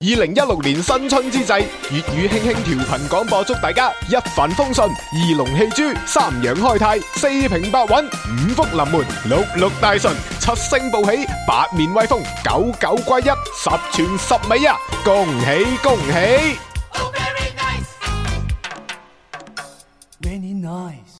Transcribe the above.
二零一六年新春之际粤语轻轻调频广播祝大家一帆风顺二龙戏珠三阳开泰四平八稳五福临门六六大顺七星报喜八面威风九九归一十全十美啊！恭喜恭喜！Oh very nice. Very nice.